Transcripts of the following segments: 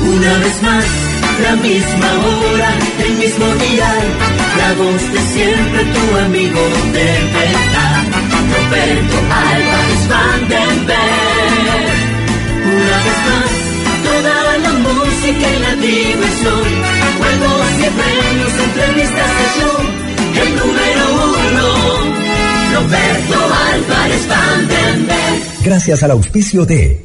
Una vez más, la misma hora, el mismo día, la voz de siempre, tu amigo de verdad, Roberto Álvarez Vandenberg. Una vez más, toda la música y la diversión, juegos y premios, entrevistas de show, el número uno, Roberto Álvarez Vandenberg. Gracias al auspicio de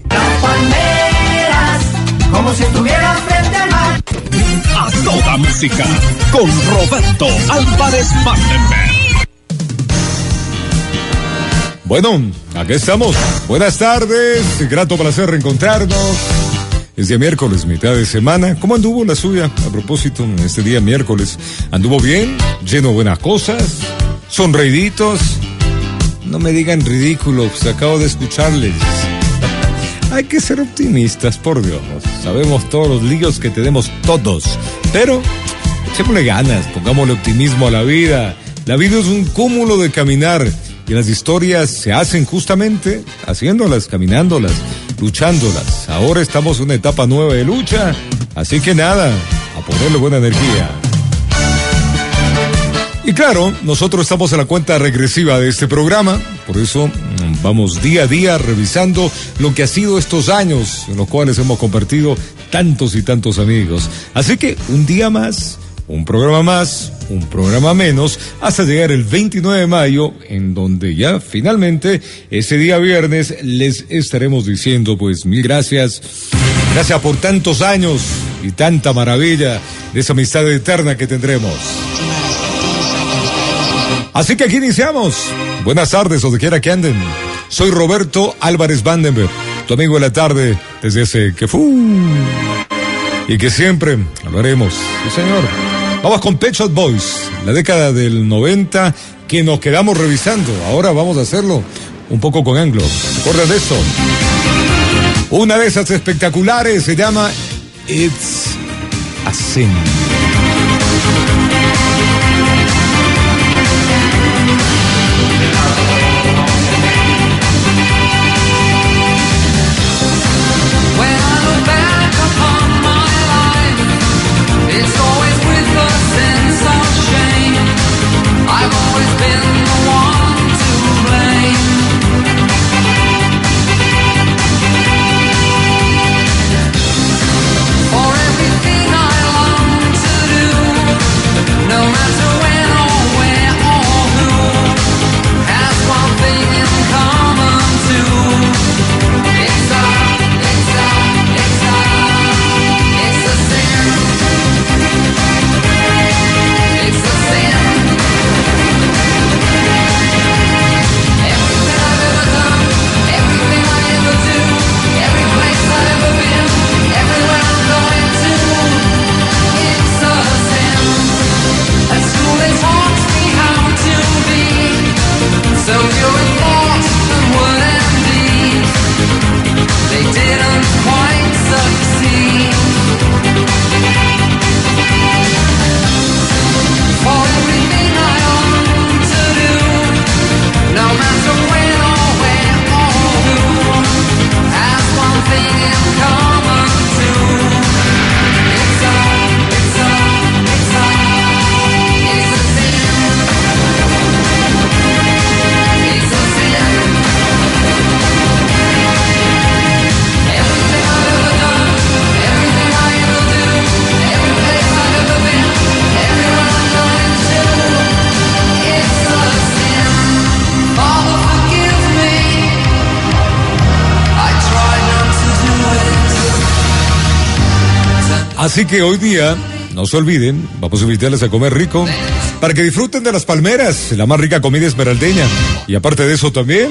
como si estuviera frente al mar. A toda música con Roberto Álvarez Vandenberg. Bueno, aquí estamos. Buenas tardes, grato placer reencontrarnos. Es día miércoles, mitad de semana. ¿Cómo anduvo la suya? A propósito, este día miércoles, ¿anduvo bien? ¿Lleno de buenas cosas? ¿Sonreiditos? No me digan ridículos, acabo de escucharles. Hay que ser optimistas, por Dios. Sabemos todos los líos que tenemos todos. Pero, echémosle ganas, pongámosle optimismo a la vida. La vida es un cúmulo de caminar. Y las historias se hacen justamente haciéndolas, caminándolas, luchándolas. Ahora estamos en una etapa nueva de lucha. Así que nada, a ponerle buena energía. Y claro, nosotros estamos en la cuenta regresiva de este programa, por eso vamos día a día revisando lo que ha sido estos años en los cuales hemos compartido tantos y tantos amigos. Así que un día más, un programa más, un programa menos, hasta llegar el 29 de mayo, en donde ya finalmente ese día viernes les estaremos diciendo pues mil gracias, gracias por tantos años y tanta maravilla de esa amistad eterna que tendremos. Así que aquí iniciamos. Buenas tardes, donde quiera que anden. Soy Roberto Álvarez Vandenberg, tu amigo de la tarde, desde ese que fu. Y que siempre lo haremos. Sí, señor. Vamos con Pet Shop Boys, la década del 90 que nos quedamos revisando. Ahora vamos a hacerlo un poco con anglo. ¿Recuerdan de eso? Una de esas espectaculares se llama It's a Sin. Así que hoy día, no se olviden, vamos a invitarles a comer rico para que disfruten de las palmeras, la más rica comida esmeraldeña. Y aparte de eso también,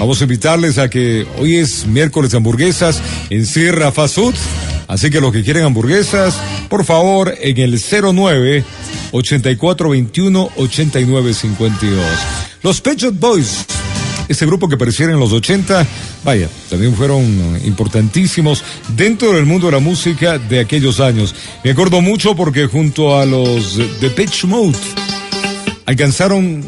vamos a invitarles a que hoy es miércoles hamburguesas en Sierra Fast Food. Así que los que quieren hamburguesas, por favor, en el 09 8421 8952. Los Pet Shop Boys, ese grupo que apareciera en los 80, vaya, también fueron importantísimos dentro del mundo de la música de aquellos años. Me acuerdo mucho porque junto a los de Pitch Mode alcanzaron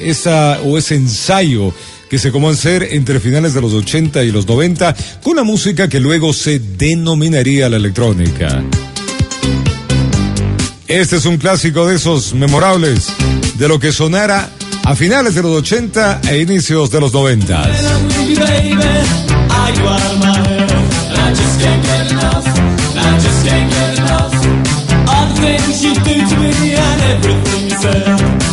esa o ese ensayo que se comenzó a hacer entre finales de los 80 y los 90 con la música que luego se denominaría la electrónica. Este es un clásico de esos memorables de lo que sonara a finales de los 80 e inicios de los 90. We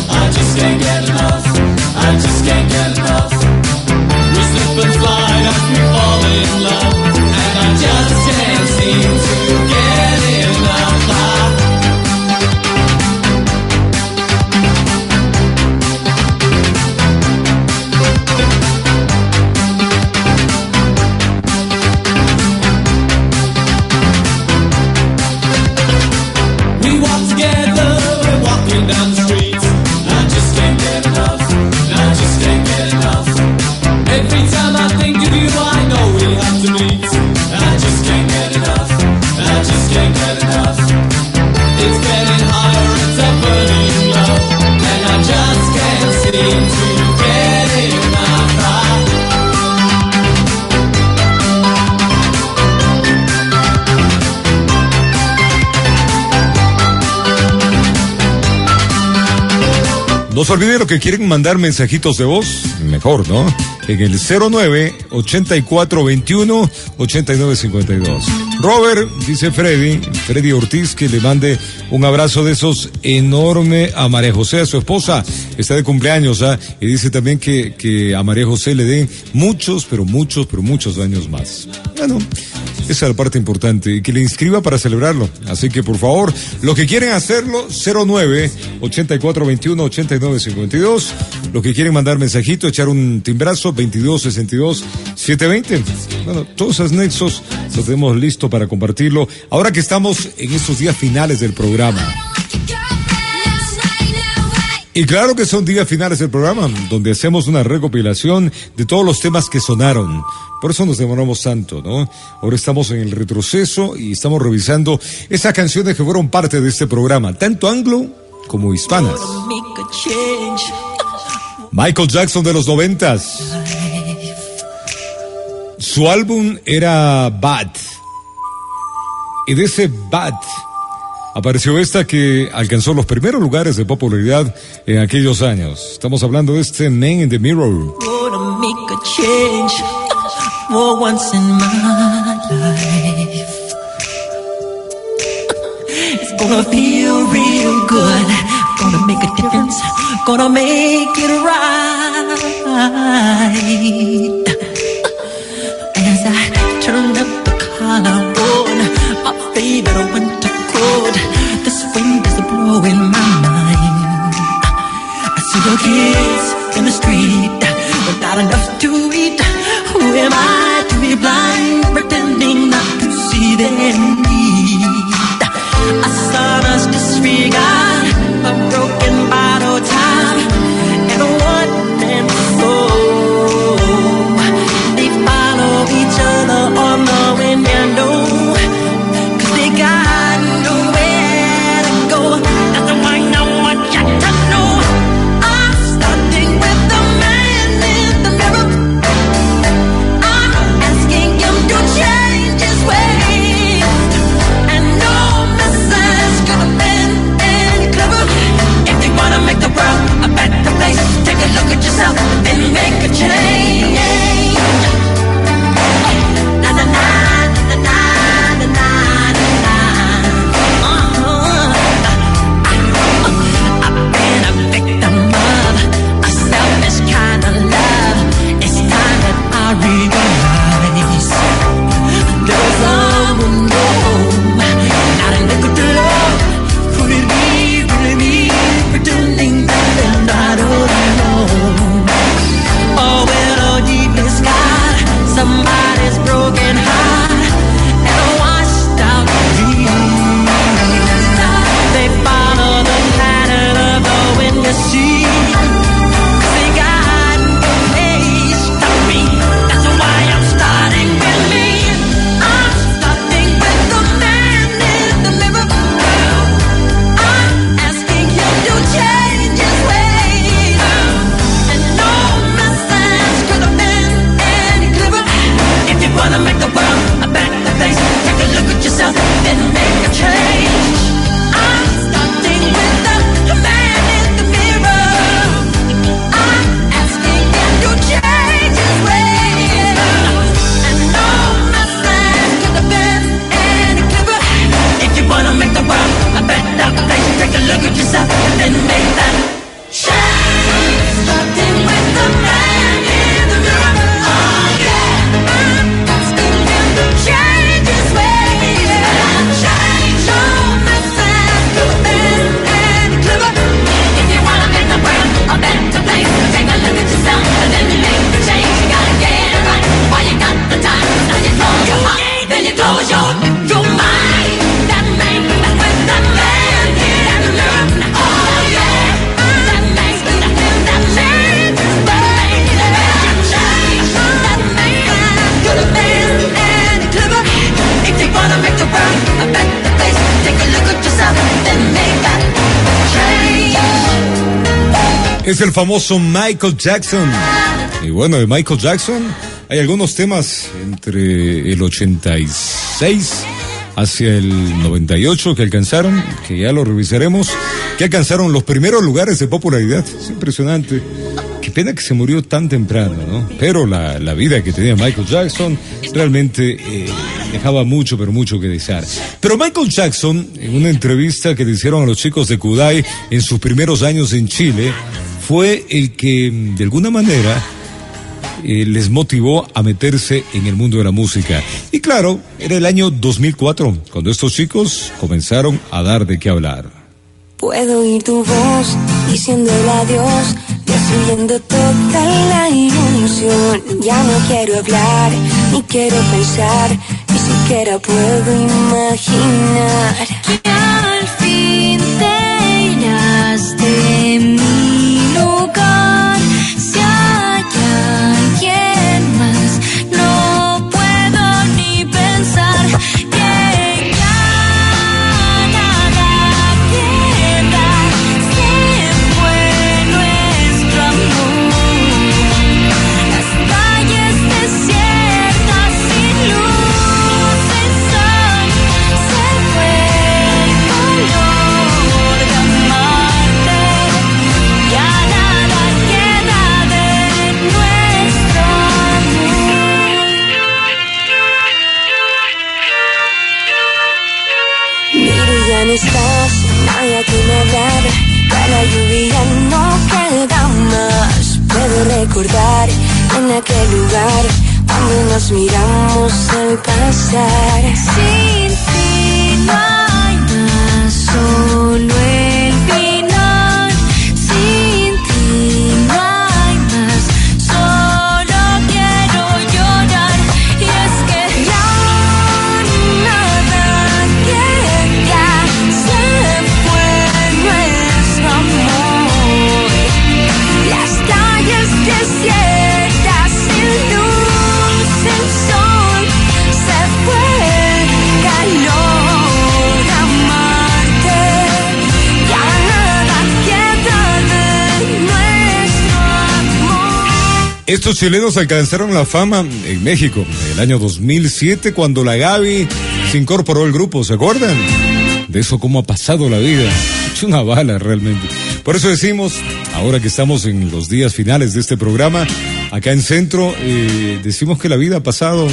No se olviden lo que quieren mandar mensajitos de voz, mejor, ¿no? En el 09 84 21 89 52. Robert, dice Freddy, Freddy Ortiz, que le mande un abrazo de esos enorme a María José, a su esposa. Está de cumpleaños, ¿ah? Y dice también que, que a María José le den muchos, pero muchos, pero muchos años más. Bueno, esa es la parte importante y que le inscriba para celebrarlo. Así que por favor, los que quieren hacerlo, 09 84 21 89 52. Los que quieren mandar mensajito, echar un timbrazo, 22 62 720. Bueno, todos esos nexos los tenemos listo para compartirlo. Ahora que estamos en estos días finales del programa. Y claro que son días finales del programa, donde hacemos una recopilación de todos los temas que sonaron. Por eso nos demoramos tanto, ¿no? Ahora estamos en el retroceso y estamos revisando esas canciones que fueron parte de este programa, tanto anglo como hispanas. Michael Jackson de los noventas. Su álbum era Bad. Y de ese Bad apareció esta que alcanzó los primeros lugares de popularidad en aquellos años. Estamos hablando de este Man in the Mirror. gonna feel real good. Gonna make a difference. Gonna make it right. As I turn up the collar my favorite winter Es el famoso Michael Jackson. Y bueno, de Michael Jackson hay algunos temas entre el 86 hacia el 98 que alcanzaron, que ya lo revisaremos, que alcanzaron los primeros lugares de popularidad. Es impresionante. Qué pena que se murió tan temprano, ¿no? Pero la, la vida que tenía Michael Jackson realmente eh, dejaba mucho, pero mucho que desear. Pero Michael Jackson, en una entrevista que le hicieron a los chicos de Kudai en sus primeros años en Chile, fue el que, de alguna manera, eh, les motivó a meterse en el mundo de la música. Y claro, era el año 2004, cuando estos chicos comenzaron a dar de qué hablar. Puedo oír tu voz diciendo el adiós, destruyendo toda la ilusión. Ya no quiero hablar, ni quiero pensar, ni siquiera puedo imaginar. Que al fin te de mi lugar. Si hay alguien Estos chilenos alcanzaron la fama en México en el año 2007 cuando la Gaby se incorporó al grupo, ¿se acuerdan? De eso cómo ha pasado la vida. Es una bala realmente. Por eso decimos, ahora que estamos en los días finales de este programa, acá en Centro, eh, decimos que la vida ha pasado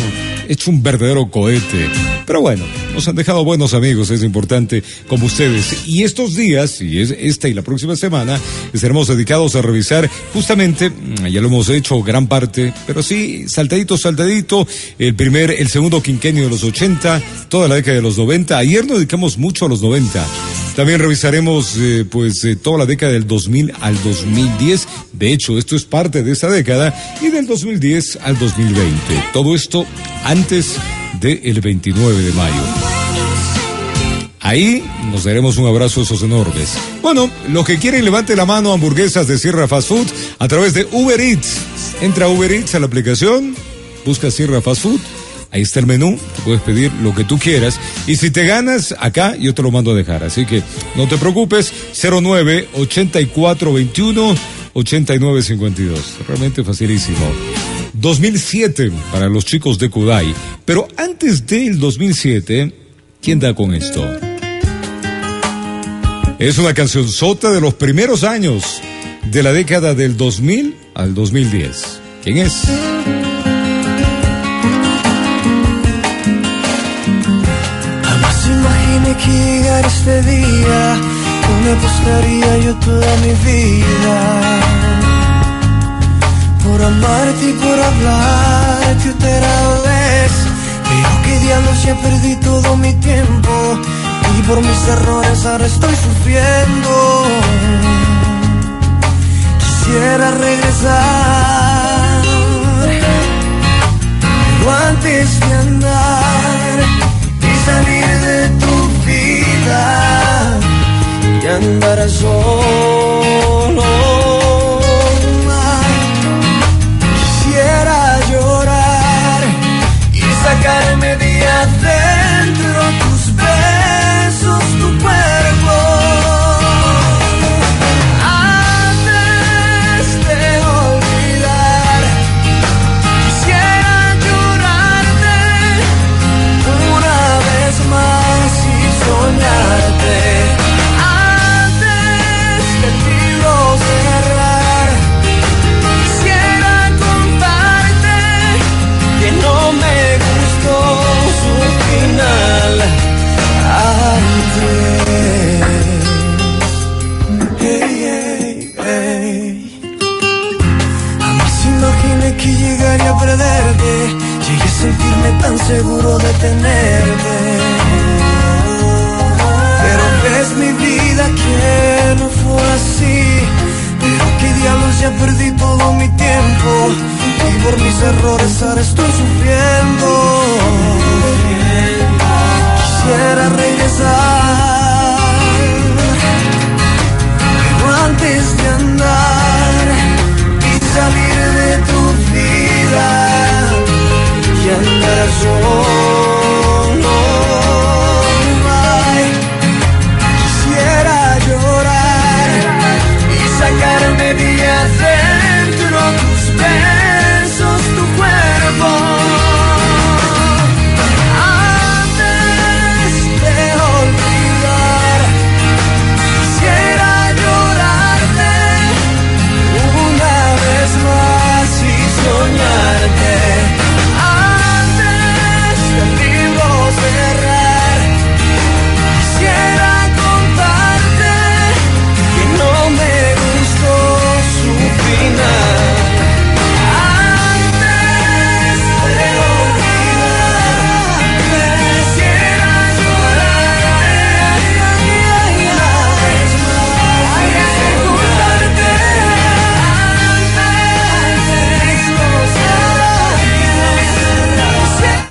hecho un verdadero cohete. Pero bueno, nos han dejado buenos amigos, es importante, como ustedes. Y estos días, y es esta y la próxima semana, estaremos dedicados a revisar justamente, mm, ya lo hemos hecho gran parte, pero sí, saltadito, saltadito, el primer, el segundo quinquenio de los 80, toda la década de los 90. Ayer nos dedicamos mucho a los 90. También revisaremos, eh, pues, eh, toda la década del 2000 al 2010. De hecho, esto es parte de esa década y del 2010 al 2020. Todo esto antes del 29 de mayo. Ahí nos daremos un abrazo a esos enormes. Bueno, los que quieren levante la mano hamburguesas de Sierra Fast Food a través de Uber Eats. Entra Uber Eats a la aplicación, busca Sierra Fast Food, ahí está el menú, te puedes pedir lo que tú quieras. Y si te ganas acá, yo te lo mando a dejar. Así que no te preocupes, 09 84 21 89 52. Realmente facilísimo. 2007 para los chicos de Kudai. Pero antes del 2007, ¿quién da con esto? Es una canción sota de los primeros años de la década del 2000 al 2010. ¿Quién es? Jamás imaginé que llegara este día, donde apostaría yo toda mi vida por amarte y por hablarte otra vez. Veo que diablos ya perdí todo mi tiempo y por mis errores ahora estoy sufriendo. Quisiera regresar, pero antes de andar y salir de tu vida, y andarás solo sacarme de tan seguro de tenerte. Pero ves mi vida que no fue así. Pero qué diablos ya perdí todo mi tiempo. Y por mis errores ahora estoy sufriendo. Quisiera regresar. Pero antes de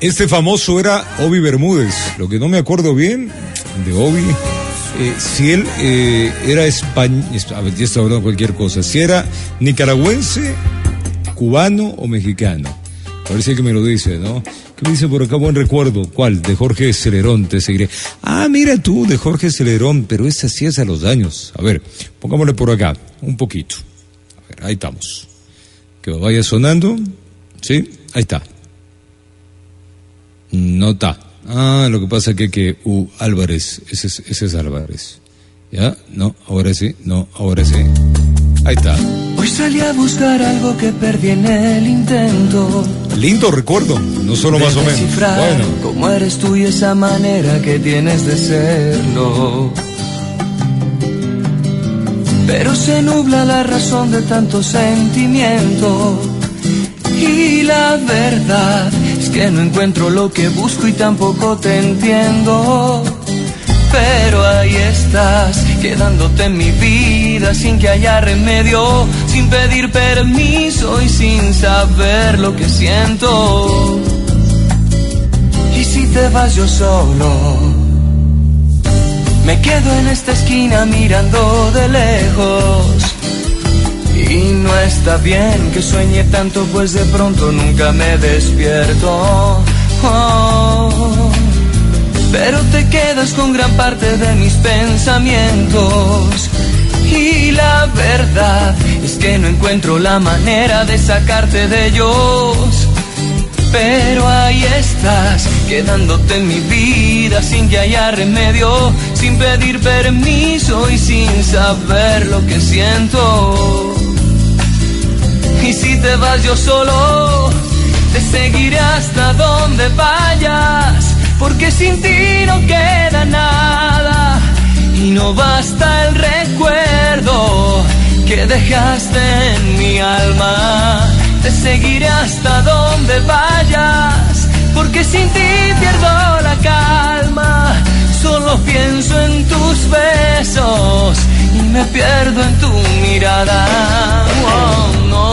Este famoso era Obi Bermúdez. Lo que no me acuerdo bien de Obi, eh, si él eh, era español, ya estoy hablando cualquier cosa, si era nicaragüense, cubano o mexicano. Parece que me lo dice, ¿no? ¿Qué me dice por acá? Buen recuerdo. ¿Cuál? De Jorge Celerón, te seguiré. Ah, mira tú, de Jorge Celerón, pero esa sí es los daños. A ver, pongámosle por acá, un poquito. A ver, ahí estamos. Que vaya sonando. ¿Sí? Ahí está. No está. Ah, lo que pasa que que U Álvarez, ese es, ese es Álvarez. ¿Ya? No, ahora sí, no, ahora sí. Ahí está. Hoy salí a buscar algo que perdí en el intento. Lindo recuerdo, no solo más o de menos. Bueno, cómo eres tú y esa manera que tienes de serlo. Pero se nubla la razón de tanto sentimiento. Y la verdad que no encuentro lo que busco y tampoco te entiendo. Pero ahí estás, quedándote en mi vida sin que haya remedio, sin pedir permiso y sin saber lo que siento. Y si te vas yo solo, me quedo en esta esquina mirando de lejos. Y no está bien que sueñe tanto, pues de pronto nunca me despierto. Oh. Pero te quedas con gran parte de mis pensamientos. Y la verdad es que no encuentro la manera de sacarte de ellos. Pero ahí estás, quedándote en mi vida sin que haya remedio, sin pedir permiso y sin saber lo que siento. Y si te vas yo solo, te seguiré hasta donde vayas, porque sin ti no queda nada y no basta el recuerdo que dejaste en mi alma. Te seguiré hasta donde vayas, porque sin ti pierdo la calma. Solo pienso en tus besos me pierdo en tu mirada. Oh, no.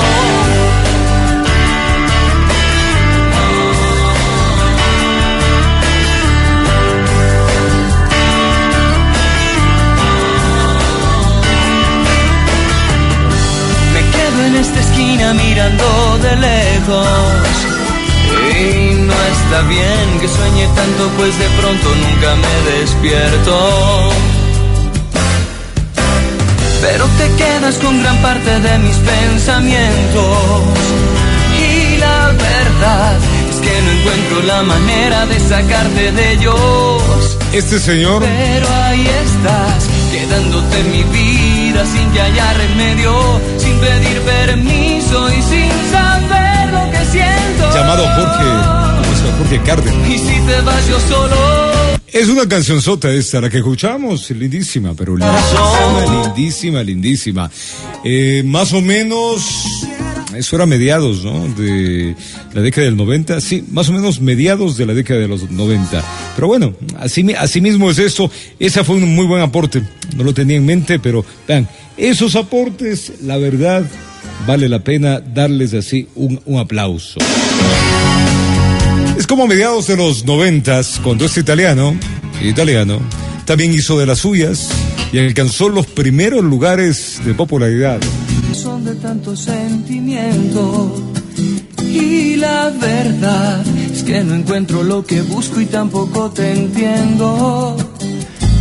Me quedo en esta esquina mirando de lejos. Y no está bien que sueñe tanto, pues de pronto nunca me despierto. Pero te quedas con gran parte de mis pensamientos. Y la verdad es que no encuentro la manera de sacarte de ellos. Este señor Pero ahí estás, quedándote en mi vida sin que haya remedio, sin pedir permiso y sin saber lo que siento. llamado Jorge. Jorge Cárdenas. Y si te vas yo solo, Es una canción sota esta, la que escuchamos, lindísima, pero lindísima, lindísima, lindísima. Eh, más o menos, eso era mediados, ¿no? De la década del 90, sí, más o menos mediados de la década de los 90. Pero bueno, así, mi- así mismo es esto. Ese fue un muy buen aporte, no lo tenía en mente, pero vean, esos aportes, la verdad, vale la pena darles así un, un aplauso. Es como a mediados de los noventas, cuando este italiano, italiano, también hizo de las suyas y alcanzó los primeros lugares de popularidad. son de tanto sentimiento. Y la verdad es que no encuentro lo que busco y tampoco te entiendo.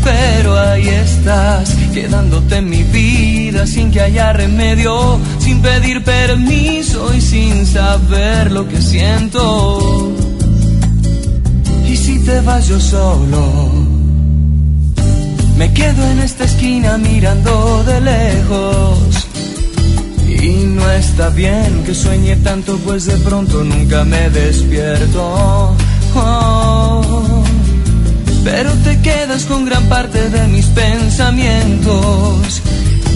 Pero ahí estás, quedándote en mi vida sin que haya remedio, sin pedir permiso y sin saber lo que siento. Te vas yo solo, me quedo en esta esquina mirando de lejos. Y no está bien que sueñe tanto, pues de pronto nunca me despierto. Oh, pero te quedas con gran parte de mis pensamientos.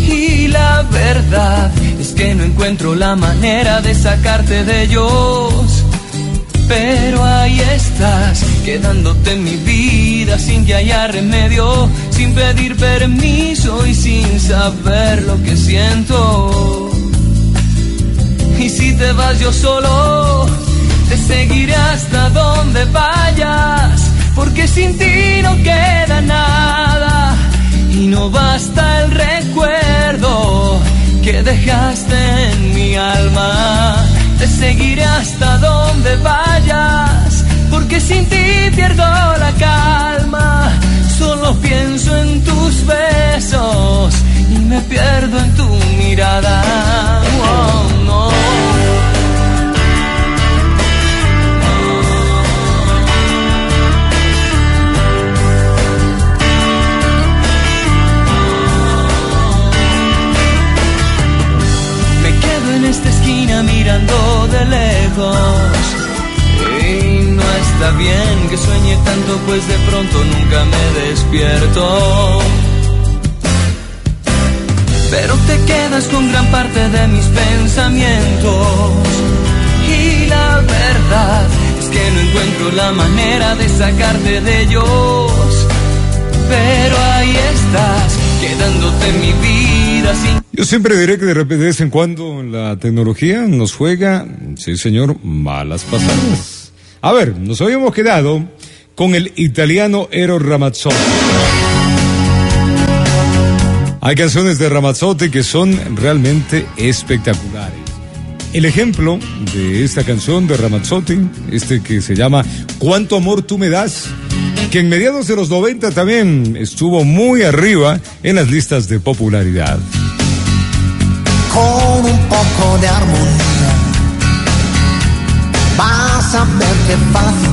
Y la verdad es que no encuentro la manera de sacarte de ellos. Pero ahí estás, quedándote mi vida sin que haya remedio, sin pedir permiso y sin saber lo que siento. Y si te vas yo solo, te seguiré hasta donde vayas, porque sin ti no queda nada y no basta el recuerdo que dejaste en mi alma. Te seguiré hasta donde vayas, sin ti pierdo la calma. Solo pienso en tus besos y me pierdo en tu mirada. Pero te quedas con gran parte de mis pensamientos. Y la verdad es que no encuentro la manera de sacarte de ellos. Pero ahí estás, quedándote en mi vida sin Yo siempre diré que de repente, de vez en cuando, la tecnología nos juega, sí señor, malas pasadas. A ver, nos habíamos quedado con el italiano Ero Ramazzotti. Hay canciones de Ramazzotti que son realmente espectaculares. El ejemplo de esta canción de Ramazzotti, este que se llama ¿Cuánto amor tú me das? que en mediados de los 90 también estuvo muy arriba en las listas de popularidad. con un poco de armonía. Vas a ver fácil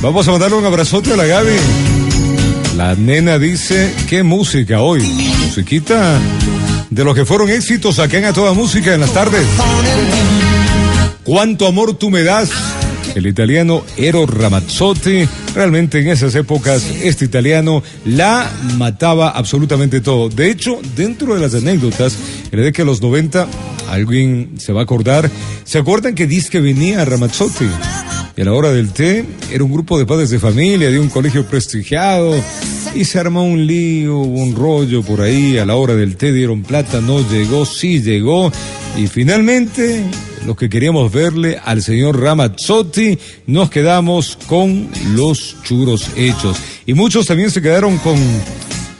Vamos a mandarle un abrazote a la Gaby. La nena dice, ¿qué música hoy? Musiquita de los que fueron éxitos acá en Toda Música en las tardes. ¿Cuánto amor tú me das? El italiano Ero Ramazzotti, realmente en esas épocas este italiano la mataba absolutamente todo. De hecho, dentro de las anécdotas, en la década de los 90, alguien se va a acordar, ¿se acuerdan que dice que venía Ramazzotti? Y a la hora del té era un grupo de padres de familia de un colegio prestigiado y se armó un lío, un rollo por ahí. A la hora del té dieron plata, no llegó, sí llegó. Y finalmente, los que queríamos verle al señor Ramazzotti, nos quedamos con los churos hechos. Y muchos también se quedaron con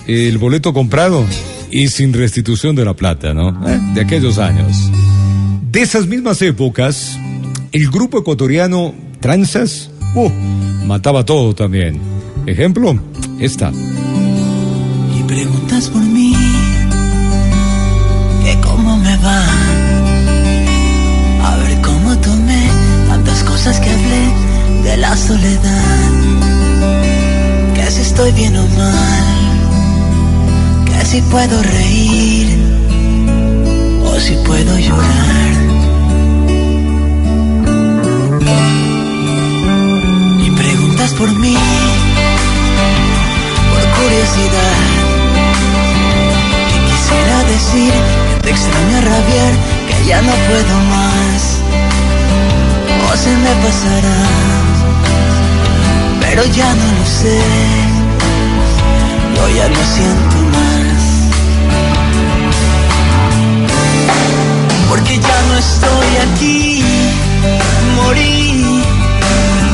el boleto comprado y sin restitución de la plata, ¿no? Eh, De aquellos años. De esas mismas épocas, el grupo ecuatoriano Tranzas, uh, mataba todo también. Ejemplo, esta. Y preguntas por mí, que cómo me va. A ver cómo tomé tantas cosas que hablé de la soledad. Que si estoy bien o mal, que si puedo reír o si puedo llorar. Por mí, por curiosidad. Y quisiera decir que te extraño rabiar, que ya no puedo más. O se me pasará, pero ya no lo sé. Yo ya no siento más. Porque ya no estoy aquí, morí,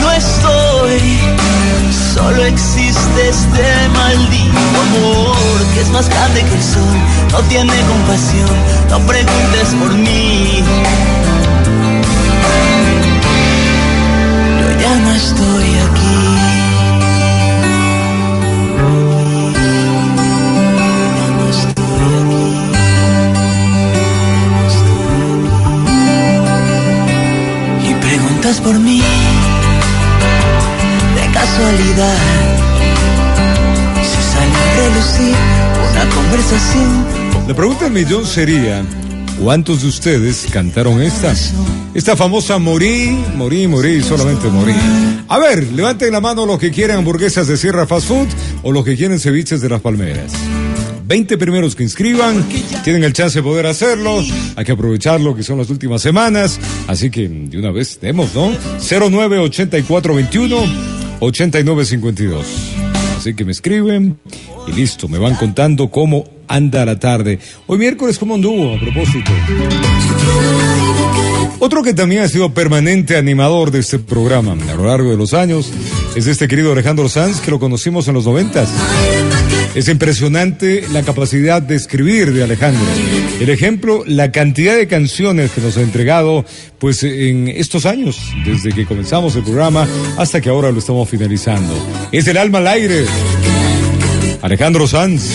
No estoy, solo existe este maldito amor que es más grande que el sol. No tiene compasión, no preguntes por mí. Yo ya no estoy La pregunta del millón sería, ¿cuántos de ustedes cantaron esta? Esta famosa morí, morí, morí, solamente morí. A ver, levanten la mano los que quieren hamburguesas de Sierra Fast Food o los que quieren ceviches de las palmeras. 20 primeros que inscriban, tienen el chance de poder hacerlo, hay que aprovecharlo que son las últimas semanas, así que de una vez demos, ¿no? 098421 8952. Así que me escriben y listo, me van contando cómo anda la tarde. Hoy miércoles, ¿cómo anduvo a propósito? Otro que también ha sido permanente animador de este programa a lo largo de los años es este querido Alejandro Sanz, que lo conocimos en los noventas. Es impresionante la capacidad de escribir de Alejandro. El ejemplo, la cantidad de canciones que nos ha entregado, pues en estos años, desde que comenzamos el programa hasta que ahora lo estamos finalizando. Es el alma al aire. Alejandro Sanz.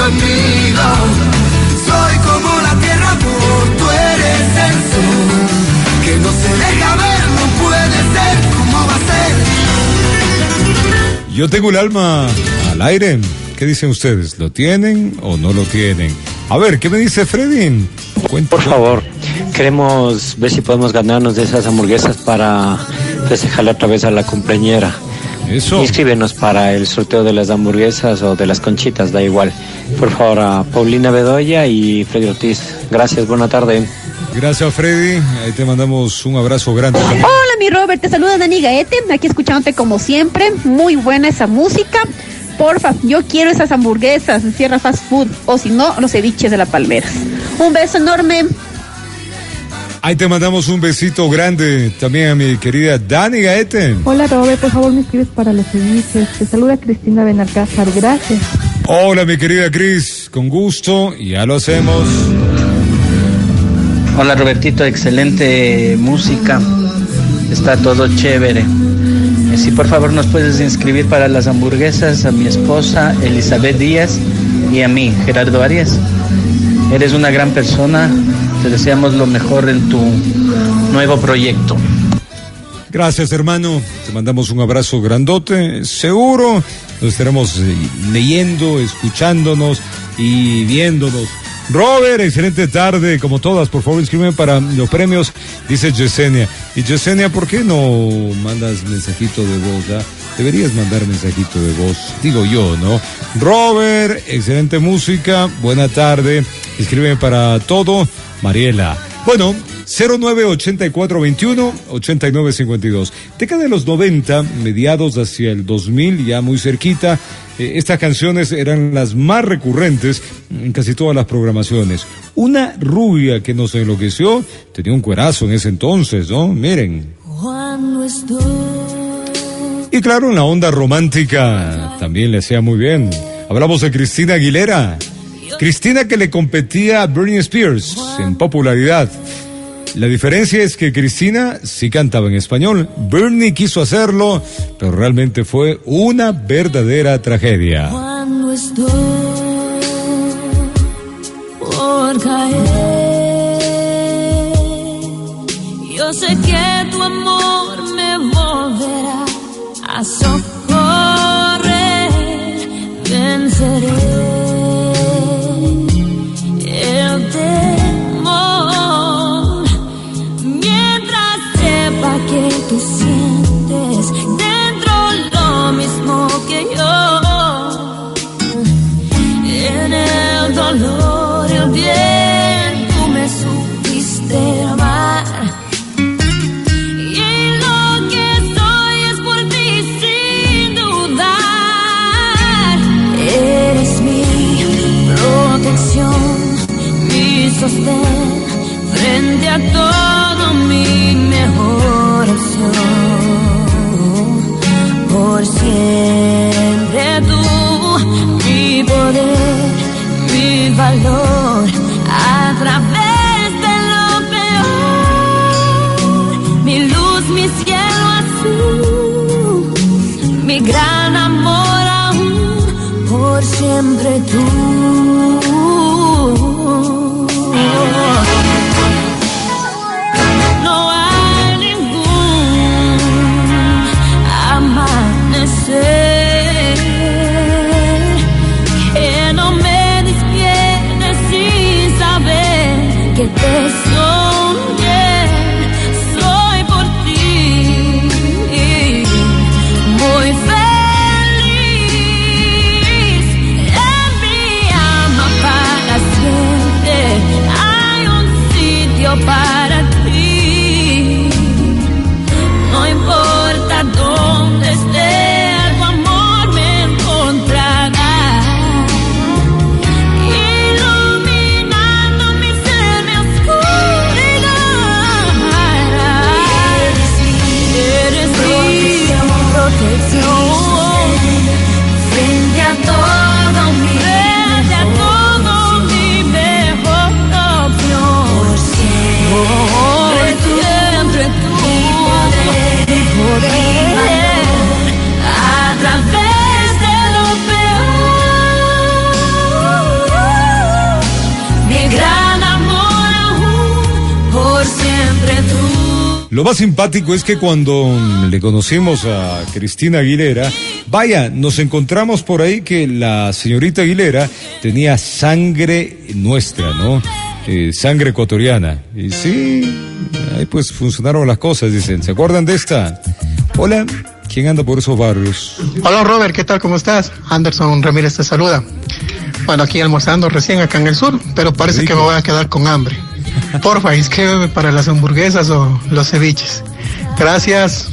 Conmigo soy como la tierra por tú eres el sol que no se deja ver no puede ser como va a ser Yo tengo el alma al aire. ¿Qué dicen ustedes? ¿Lo tienen o no lo tienen? A ver, ¿qué me dice Freddy? Por favor, queremos ver si podemos ganarnos de esas hamburguesas para festejarle otra vez a la cumpleañera. Eso. Inscríbenos para el sorteo de las hamburguesas o de las conchitas, da igual. Por favor, a Paulina Bedoya y Freddy Ortiz. Gracias, buena tarde. Gracias, Freddy. Ahí te mandamos un abrazo grande. también. Hola, mi Robert, te saluda Dani Gaete, aquí escuchándote como siempre. Muy buena esa música. Porfa, yo quiero esas hamburguesas de Sierra Fast Food, o si no, los ceviches de la Palmeras. Un beso enorme. Ahí te mandamos un besito grande también a mi querida Dani Gaete. Hola Robert, por favor me escribes para los ceviches. Te saluda Cristina Benalcázar, gracias. Hola, mi querida Cris, con gusto, ya lo hacemos. Hola Robertito, excelente música. Está todo chévere. Eh, Si por favor nos puedes inscribir para las hamburguesas a mi esposa Elizabeth Díaz y a mí, Gerardo Arias. Eres una gran persona. Te deseamos lo mejor en tu nuevo proyecto. Gracias, hermano. Te mandamos un abrazo grandote. Seguro nos estaremos eh, leyendo, escuchándonos y viéndonos. Robert, excelente tarde, como todas. Por favor, inscríbeme para los premios, dice Yesenia. Y Yesenia, ¿por qué no mandas mensajito de voz? ah? Deberías mandar mensajito de voz, digo yo, ¿no? Robert, excelente música, buena tarde. Inscríbeme para todo. Mariela. Bueno, 098421-8952. Década de los 90, mediados hacia el 2000, ya muy cerquita, eh, estas canciones eran las más recurrentes en casi todas las programaciones. Una rubia que nos enloqueció, tenía un cuerazo en ese entonces, ¿no? Miren. Y claro, en la onda romántica también le hacía muy bien. Hablamos de Cristina Aguilera. Cristina que le competía a Britney Spears en popularidad. La diferencia es que Cristina sí cantaba en español. Britney quiso hacerlo, pero realmente fue una verdadera tragedia. cuando estoy por caer. Yo sé que tu amor me volverá a. simpático es que cuando le conocimos a Cristina Aguilera, vaya, nos encontramos por ahí que la señorita Aguilera tenía sangre nuestra, ¿no? Eh, sangre ecuatoriana. Y sí, ahí pues funcionaron las cosas, dicen. ¿Se acuerdan de esta? Hola, ¿quién anda por esos barrios? Hola Robert, ¿qué tal? ¿Cómo estás? Anderson Ramírez te saluda. Bueno, aquí almorzando recién acá en el sur, pero parece que me voy a quedar con hambre. Porfa, inscríbeme para las hamburguesas o los ceviches. Gracias.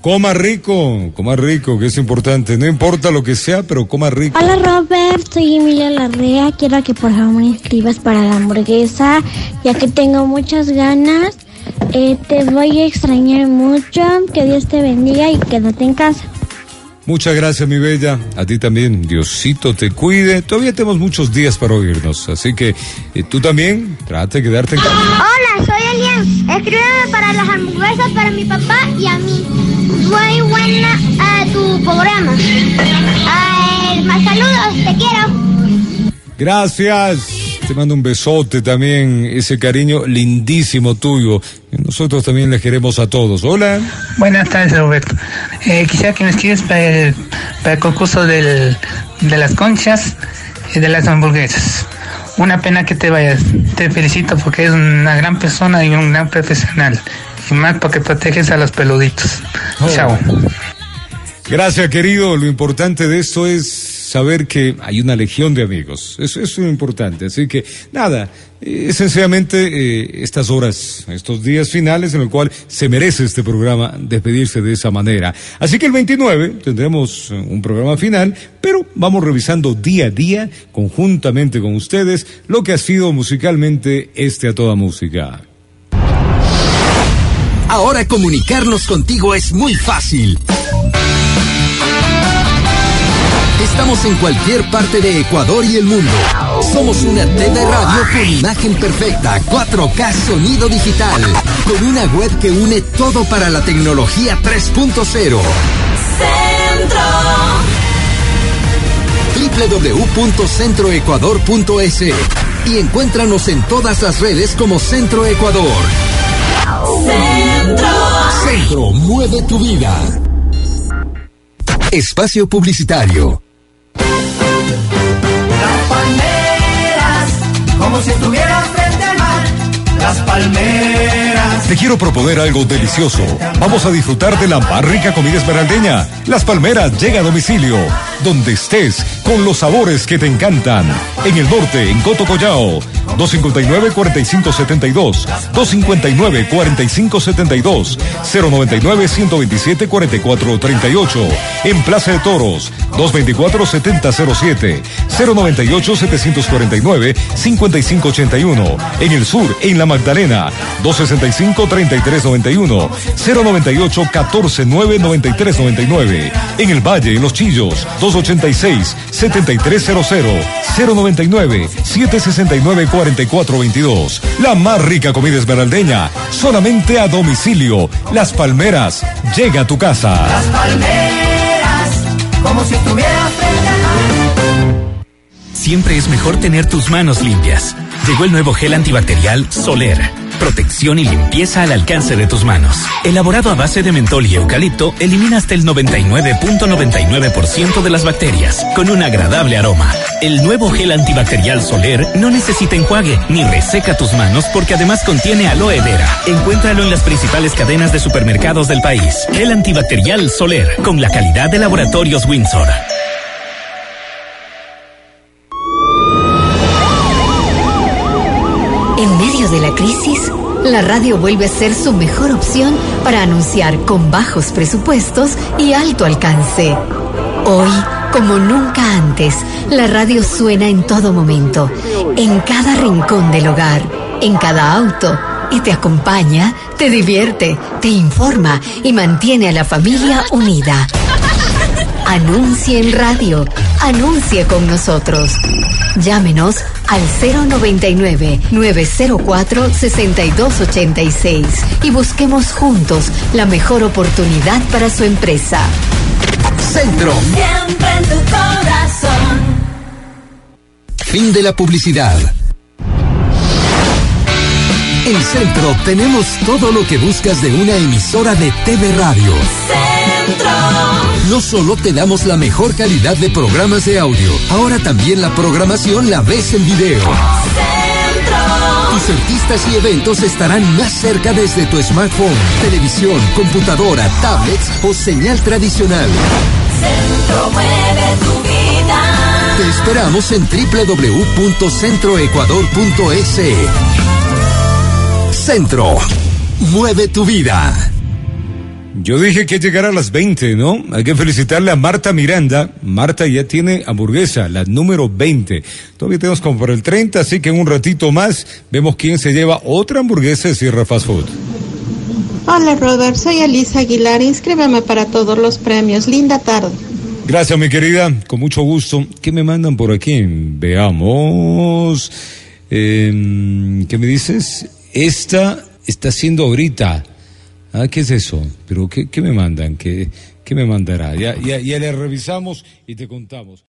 Coma rico, coma rico, que es importante. No importa lo que sea, pero coma rico. Hola Robert, soy Emilia Larrea. Quiero que por favor me inscribas para la hamburguesa, ya que tengo muchas ganas. Eh, te voy a extrañar mucho. Que Dios te bendiga y quédate en casa. Muchas gracias, mi bella. A ti también. Diosito te cuide. Todavía tenemos muchos días para oírnos. Así que eh, tú también trate de quedarte en casa. Hola, soy Elian. Escríbeme para las hamburguesas para mi papá y a mí. Muy buena eh, tu programa. Eh, más saludos, te quiero. Gracias. Te mando un besote también, ese cariño lindísimo tuyo. Nosotros también le queremos a todos. Hola. Buenas tardes, Roberto. Eh, quisiera que me escribas para el, para el concurso del, de las conchas y de las hamburguesas. Una pena que te vayas. Te felicito porque eres una gran persona y un gran profesional. Y más porque proteges a los peluditos. Chao. Gracias, querido. Lo importante de esto es saber que hay una legión de amigos. Eso, eso es importante. Así que, nada, eh, sencillamente eh, estas horas, estos días finales en el cual se merece este programa despedirse de esa manera. Así que el 29 tendremos eh, un programa final, pero vamos revisando día a día, conjuntamente con ustedes, lo que ha sido musicalmente este a toda música. Ahora comunicarnos contigo es muy fácil. Estamos en cualquier parte de Ecuador y el mundo. Somos una TV radio con imagen perfecta, 4K sonido digital, con una web que une todo para la tecnología 3.0. www.centroecuador.es y encuéntranos en todas las redes como Centro Ecuador. Centro. Centro, mueve tu vida. Espacio publicitario. Como si estuviera frente al mar. Las palmeras. Te quiero proponer algo delicioso. Vamos a disfrutar de la más rica comida esmeraldeña. Las Palmeras llega a domicilio. Donde estés, con los sabores que te encantan. En el norte, en Coto Collao. 259-4572, 259-4572, 099-127-4438. En Plaza de Toros, 224-7007, 098-749-5581. En el sur, en La Magdalena, 265-3391, 098-149-9399. En el Valle, en Los Chillos, 286-7300, 099-769-4422. La más rica comida esmeraldeña, solamente a domicilio. Las Palmeras, llega a tu casa. palmeras, como si estuviera frente a Siempre es mejor tener tus manos limpias. Llegó el nuevo gel antibacterial Soler. Protección y limpieza al alcance de tus manos. Elaborado a base de mentol y eucalipto, elimina hasta el 99.99% de las bacterias, con un agradable aroma. El nuevo gel antibacterial Soler no necesita enjuague ni reseca tus manos porque además contiene aloe vera. Encuéntralo en las principales cadenas de supermercados del país. Gel antibacterial Soler, con la calidad de laboratorios Windsor. La crisis, la radio vuelve a ser su mejor opción para anunciar con bajos presupuestos y alto alcance. Hoy, como nunca antes, la radio suena en todo momento, en cada rincón del hogar, en cada auto, y te acompaña, te divierte, te informa y mantiene a la familia unida. Anuncie en radio. Anuncie con nosotros. Llámenos al 099-904-6286 y busquemos juntos la mejor oportunidad para su empresa. Centro. Siempre en tu corazón. Fin de la publicidad. En Centro tenemos todo lo que buscas de una emisora de TV Radio. No solo te damos la mejor calidad de programas de audio, ahora también la programación la ves en video. Tus artistas y eventos estarán más cerca desde tu smartphone, televisión, computadora, tablets o señal tradicional. Centro mueve tu vida. Te esperamos en www.centroecuador.es. Centro, mueve tu vida. Yo dije que llegara a las 20, ¿no? Hay que felicitarle a Marta Miranda. Marta ya tiene hamburguesa, la número 20. Todavía tenemos como por el 30, así que en un ratito más vemos quién se lleva otra hamburguesa de Sierra Fast Food. Hola Robert, soy Elisa Aguilar, inscríbeme para todos los premios. Linda tarde. Gracias, mi querida. Con mucho gusto. ¿Qué me mandan por aquí? Veamos. Eh, ¿Qué me dices? Esta está haciendo ahorita. Ah, ¿qué es eso? ¿Pero qué, me mandan? ¿Qué, qué me mandará? Ya, ya, ya le revisamos y te contamos.